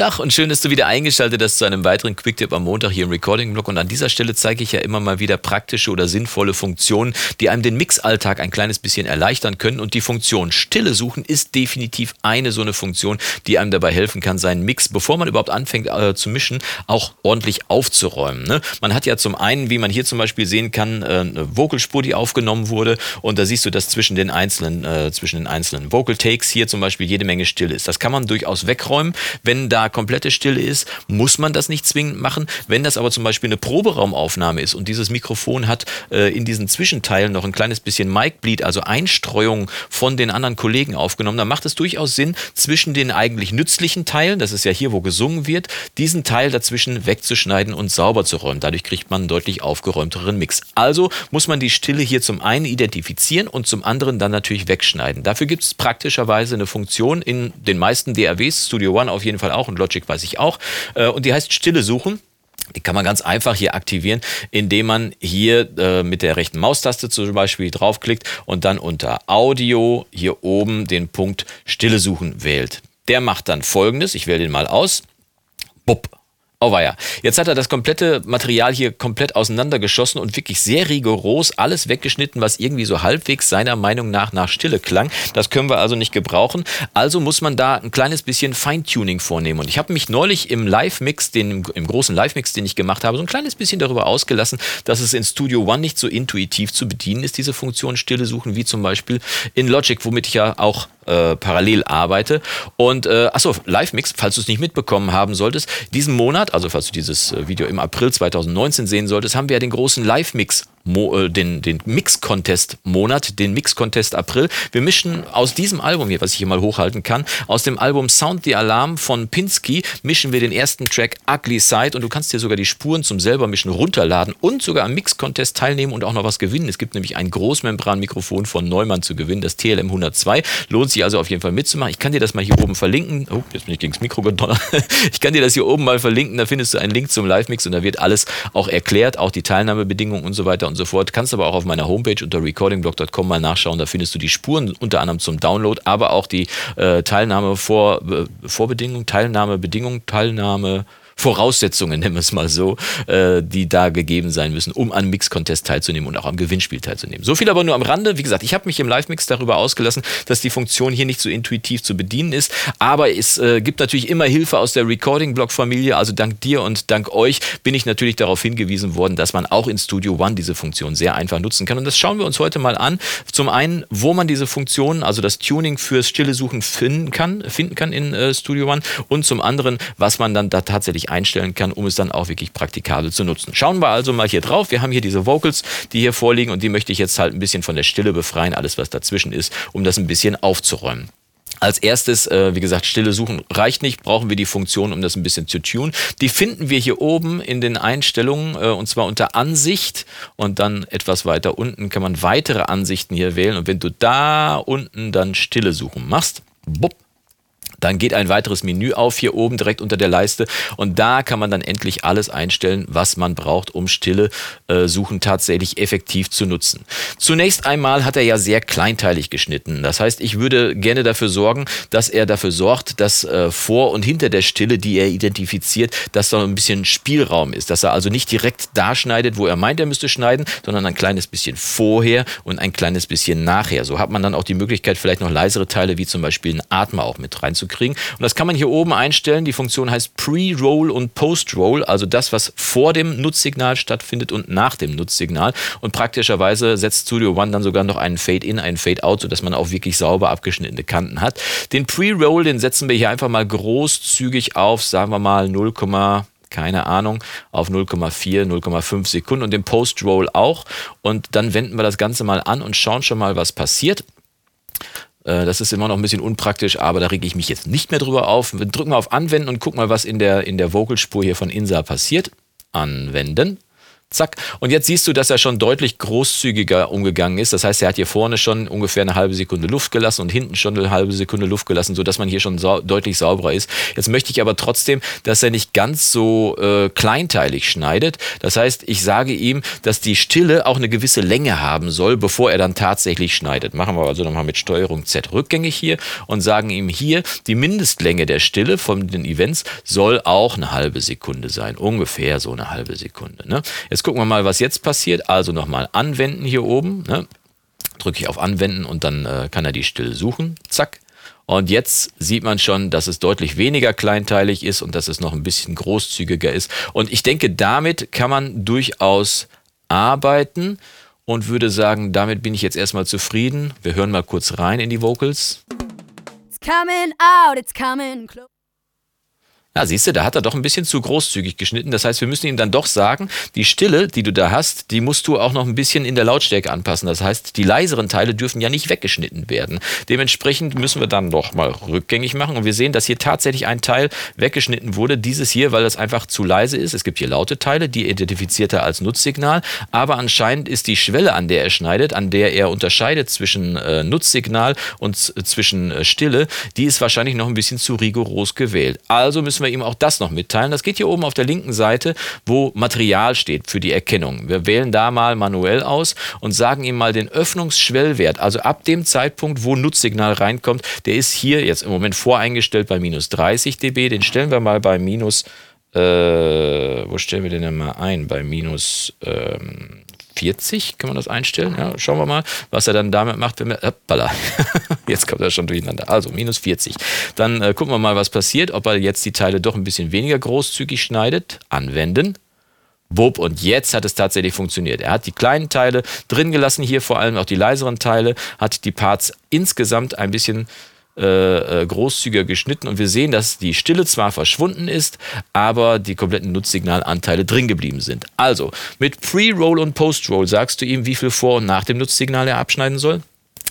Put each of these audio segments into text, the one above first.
Montag und schön, dass du wieder eingeschaltet hast zu einem weiteren Quicktip am Montag hier im Recording-Blog. Und an dieser Stelle zeige ich ja immer mal wieder praktische oder sinnvolle Funktionen, die einem den Mixalltag ein kleines bisschen erleichtern können. Und die Funktion Stille suchen ist definitiv eine so eine Funktion, die einem dabei helfen kann, seinen Mix, bevor man überhaupt anfängt äh, zu mischen, auch ordentlich aufzuräumen. Ne? Man hat ja zum einen, wie man hier zum Beispiel sehen kann, äh, eine Vocalspur, die aufgenommen wurde. Und da siehst du, dass zwischen den einzelnen, äh, zwischen den einzelnen Vocal Takes hier zum Beispiel jede Menge Stille ist. Das kann man durchaus wegräumen. Wenn da komplette Stille ist, muss man das nicht zwingend machen. Wenn das aber zum Beispiel eine Proberaumaufnahme ist und dieses Mikrofon hat äh, in diesen Zwischenteilen noch ein kleines bisschen Mic-Bleed, also Einstreuung von den anderen Kollegen aufgenommen, dann macht es durchaus Sinn, zwischen den eigentlich nützlichen Teilen, das ist ja hier, wo gesungen wird, diesen Teil dazwischen wegzuschneiden und sauber zu räumen. Dadurch kriegt man einen deutlich aufgeräumteren Mix. Also muss man die Stille hier zum einen identifizieren und zum anderen dann natürlich wegschneiden. Dafür gibt es praktischerweise eine Funktion in den meisten DAWs, Studio One auf jeden Fall auch und Logic weiß ich auch. Äh, und die heißt Stille suchen. Die kann man ganz einfach hier aktivieren, indem man hier äh, mit der rechten Maustaste zum Beispiel draufklickt und dann unter Audio hier oben den Punkt Stille suchen wählt. Der macht dann folgendes, ich wähle den mal aus. Bupp, Oh weia. Jetzt hat er das komplette Material hier komplett auseinandergeschossen und wirklich sehr rigoros alles weggeschnitten, was irgendwie so halbwegs seiner Meinung nach nach Stille klang. Das können wir also nicht gebrauchen. Also muss man da ein kleines bisschen Feintuning vornehmen. Und ich habe mich neulich im Live-Mix, im großen Live-Mix, den ich gemacht habe, so ein kleines bisschen darüber ausgelassen, dass es in Studio One nicht so intuitiv zu bedienen ist, diese Funktion Stille suchen, wie zum Beispiel in Logic, womit ich ja auch äh, parallel arbeite. Und äh, achso, Live-Mix, falls du es nicht mitbekommen haben solltest, diesen Monat, also falls du dieses äh, Video im April 2019 sehen solltest, haben wir ja den großen Live-Mix Mo, äh, den, den Mix-Contest-Monat, den Mix-Contest April. Wir mischen aus diesem Album hier, was ich hier mal hochhalten kann, aus dem Album Sound the Alarm von Pinsky, mischen wir den ersten Track Ugly Side und du kannst dir sogar die Spuren zum selber mischen runterladen und sogar am Mix-Contest teilnehmen und auch noch was gewinnen. Es gibt nämlich ein Großmembran-Mikrofon von Neumann zu gewinnen, das TLM 102. Lohnt sich also auf jeden Fall mitzumachen. Ich kann dir das mal hier oben verlinken. Oh, jetzt bin ich gegen das Mikro gedonnert. Ich kann dir das hier oben mal verlinken, da findest du einen Link zum Live-Mix und da wird alles auch erklärt, auch die Teilnahmebedingungen und so weiter und so fort. Kannst aber auch auf meiner Homepage unter recordingblog.com mal nachschauen. Da findest du die Spuren unter anderem zum Download, aber auch die äh, Teilnahme vor, äh, Vorbedingungen, Teilnahmebedingungen, Teilnahme Voraussetzungen, nennen wir es mal so, äh, die da gegeben sein müssen, um an Mix-Contest teilzunehmen und auch am Gewinnspiel teilzunehmen. So viel aber nur am Rande. Wie gesagt, ich habe mich im Live-Mix darüber ausgelassen, dass die Funktion hier nicht so intuitiv zu bedienen ist. Aber es äh, gibt natürlich immer Hilfe aus der Recording-Blog-Familie. Also dank dir und dank euch bin ich natürlich darauf hingewiesen worden, dass man auch in Studio One diese Funktion sehr einfach nutzen kann. Und das schauen wir uns heute mal an. Zum einen, wo man diese Funktion, also das Tuning fürs stille Suchen finden kann, finden kann in äh, Studio One. Und zum anderen, was man dann da tatsächlich einstellen kann, um es dann auch wirklich praktikabel zu nutzen. Schauen wir also mal hier drauf. Wir haben hier diese Vocals, die hier vorliegen und die möchte ich jetzt halt ein bisschen von der Stille befreien, alles was dazwischen ist, um das ein bisschen aufzuräumen. Als erstes, äh, wie gesagt, Stille suchen reicht nicht, brauchen wir die Funktion, um das ein bisschen zu tun. Die finden wir hier oben in den Einstellungen äh, und zwar unter Ansicht und dann etwas weiter unten kann man weitere Ansichten hier wählen und wenn du da unten dann Stille suchen machst, bupp, dann geht ein weiteres Menü auf hier oben direkt unter der Leiste und da kann man dann endlich alles einstellen, was man braucht, um stille äh, Suchen tatsächlich effektiv zu nutzen. Zunächst einmal hat er ja sehr kleinteilig geschnitten. Das heißt, ich würde gerne dafür sorgen, dass er dafür sorgt, dass äh, vor und hinter der Stille, die er identifiziert, dass da ein bisschen Spielraum ist. Dass er also nicht direkt da schneidet, wo er meint, er müsste schneiden, sondern ein kleines bisschen vorher und ein kleines bisschen nachher. So hat man dann auch die Möglichkeit, vielleicht noch leisere Teile wie zum Beispiel einen Atmer auch mit reinzukriegen kriegen. Und das kann man hier oben einstellen. Die Funktion heißt Pre-Roll und Post-Roll, also das, was vor dem Nutzsignal stattfindet und nach dem Nutzsignal. Und praktischerweise setzt Studio One dann sogar noch einen Fade-In, einen Fade-Out, sodass man auch wirklich sauber abgeschnittene Kanten hat. Den Pre-Roll, den setzen wir hier einfach mal großzügig auf, sagen wir mal 0, keine Ahnung, auf 0,4, 0,5 Sekunden und den Post-Roll auch. Und dann wenden wir das Ganze mal an und schauen schon mal, was passiert. Äh, das ist immer noch ein bisschen unpraktisch, aber da rege ich mich jetzt nicht mehr drüber auf. Wir drücken mal auf Anwenden und gucken mal, was in der, in der Vocalspur hier von Insa passiert. Anwenden. Zack. Und jetzt siehst du, dass er schon deutlich großzügiger umgegangen ist. Das heißt, er hat hier vorne schon ungefähr eine halbe Sekunde Luft gelassen und hinten schon eine halbe Sekunde Luft gelassen, sodass man hier schon sau deutlich sauberer ist. Jetzt möchte ich aber trotzdem, dass er nicht ganz so äh, kleinteilig schneidet. Das heißt, ich sage ihm, dass die Stille auch eine gewisse Länge haben soll, bevor er dann tatsächlich schneidet. Machen wir also nochmal mit Steuerung Z rückgängig hier und sagen ihm hier, die Mindestlänge der Stille von den Events soll auch eine halbe Sekunde sein. Ungefähr so eine halbe Sekunde. Ne? Jetzt Jetzt gucken wir mal, was jetzt passiert. Also nochmal anwenden hier oben. Ne? Drücke ich auf Anwenden und dann äh, kann er die Stille suchen. Zack. Und jetzt sieht man schon, dass es deutlich weniger kleinteilig ist und dass es noch ein bisschen großzügiger ist. Und ich denke, damit kann man durchaus arbeiten und würde sagen, damit bin ich jetzt erstmal zufrieden. Wir hören mal kurz rein in die Vocals. It's coming out, it's coming close. Ja, siehst du, da hat er doch ein bisschen zu großzügig geschnitten. Das heißt, wir müssen ihm dann doch sagen, die Stille, die du da hast, die musst du auch noch ein bisschen in der Lautstärke anpassen. Das heißt, die leiseren Teile dürfen ja nicht weggeschnitten werden. Dementsprechend müssen wir dann doch mal rückgängig machen. Und wir sehen, dass hier tatsächlich ein Teil weggeschnitten wurde. Dieses hier, weil das einfach zu leise ist. Es gibt hier laute Teile, die identifiziert er als Nutzsignal. Aber anscheinend ist die Schwelle, an der er schneidet, an der er unterscheidet zwischen äh, Nutzsignal und zwischen äh, Stille, die ist wahrscheinlich noch ein bisschen zu rigoros gewählt. Also müssen müssen wir ihm auch das noch mitteilen. Das geht hier oben auf der linken Seite, wo Material steht für die Erkennung. Wir wählen da mal manuell aus und sagen ihm mal den Öffnungsschwellwert. Also ab dem Zeitpunkt, wo Nutzsignal reinkommt, der ist hier jetzt im Moment voreingestellt bei minus 30 dB. Den stellen wir mal bei minus, äh, wo stellen wir den denn mal ein? Bei minus ähm, 40 kann man das einstellen. Ja, schauen wir mal, was er dann damit macht, wenn wir. Hoppala. Jetzt kommt er schon durcheinander. Also minus 40. Dann äh, gucken wir mal, was passiert, ob er jetzt die Teile doch ein bisschen weniger großzügig schneidet. Anwenden. Wupp, und jetzt hat es tatsächlich funktioniert. Er hat die kleinen Teile drin gelassen, hier vor allem auch die leiseren Teile, hat die Parts insgesamt ein bisschen äh, äh, großzügiger geschnitten und wir sehen, dass die Stille zwar verschwunden ist, aber die kompletten Nutzsignalanteile drin geblieben sind. Also mit Pre-Roll und Post-Roll sagst du ihm, wie viel vor und nach dem Nutzsignal er abschneiden soll?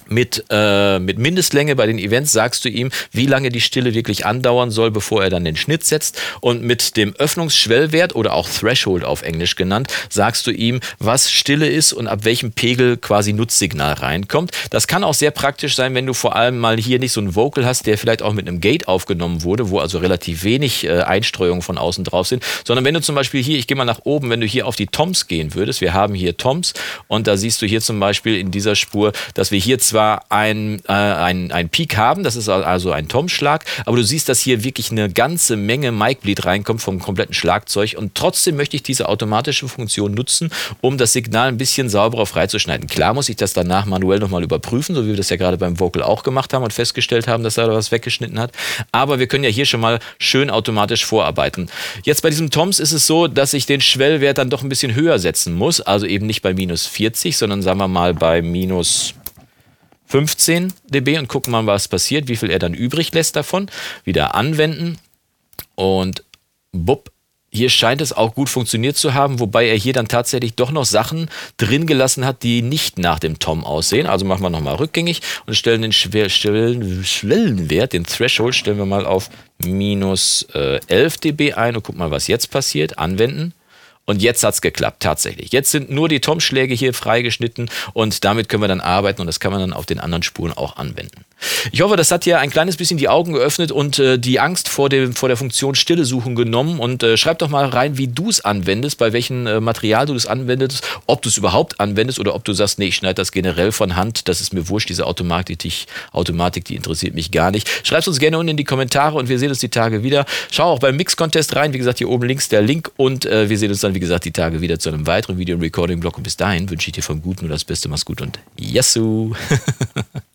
Mit, äh, mit Mindestlänge bei den Events sagst du ihm, wie lange die Stille wirklich andauern soll, bevor er dann den Schnitt setzt. Und mit dem Öffnungsschwellwert oder auch Threshold auf Englisch genannt, sagst du ihm, was Stille ist und ab welchem Pegel quasi Nutzsignal reinkommt. Das kann auch sehr praktisch sein, wenn du vor allem mal hier nicht so einen Vocal hast, der vielleicht auch mit einem Gate aufgenommen wurde, wo also relativ wenig äh, Einstreuungen von außen drauf sind, sondern wenn du zum Beispiel hier, ich gehe mal nach oben, wenn du hier auf die Toms gehen würdest, wir haben hier Toms und da siehst du hier zum Beispiel in dieser Spur, dass wir hier zwei zwar ein, äh, ein, ein Peak haben, das ist also ein Tom-Schlag, aber du siehst, dass hier wirklich eine ganze Menge Mic-Bleed reinkommt vom kompletten Schlagzeug. Und trotzdem möchte ich diese automatische Funktion nutzen, um das Signal ein bisschen sauberer freizuschneiden. Klar muss ich das danach manuell nochmal überprüfen, so wie wir das ja gerade beim Vocal auch gemacht haben und festgestellt haben, dass er da was weggeschnitten hat, aber wir können ja hier schon mal schön automatisch vorarbeiten. Jetzt bei diesem Toms ist es so, dass ich den Schwellwert dann doch ein bisschen höher setzen muss, also eben nicht bei minus 40, sondern sagen wir mal bei minus 15 dB und gucken mal, was passiert, wie viel er dann übrig lässt davon. Wieder anwenden und bupp, hier scheint es auch gut funktioniert zu haben, wobei er hier dann tatsächlich doch noch Sachen drin gelassen hat, die nicht nach dem Tom aussehen. Also machen wir nochmal rückgängig und stellen den Schwellenwert, den Threshold, stellen wir mal auf minus äh, 11 dB ein und gucken mal, was jetzt passiert. Anwenden. Und jetzt hat es geklappt, tatsächlich. Jetzt sind nur die Tom-Schläge hier freigeschnitten und damit können wir dann arbeiten und das kann man dann auf den anderen Spuren auch anwenden. Ich hoffe, das hat dir ein kleines bisschen die Augen geöffnet und äh, die Angst vor, dem, vor der Funktion Stille suchen genommen. Und äh, schreib doch mal rein, wie du es anwendest, bei welchem äh, Material du es anwendest, ob du es überhaupt anwendest oder ob du sagst, nee, ich schneide das generell von Hand, das ist mir wurscht, diese Automatik, die, Automatik, die interessiert mich gar nicht. Schreib uns gerne unten in die Kommentare und wir sehen uns die Tage wieder. Schau auch beim Mix-Contest rein, wie gesagt, hier oben links der Link und äh, wir sehen uns dann, wie gesagt, die Tage wieder zu einem weiteren Video- und Recording-Blog. Und bis dahin wünsche ich dir vom Guten nur das Beste, mach's gut und Yassou!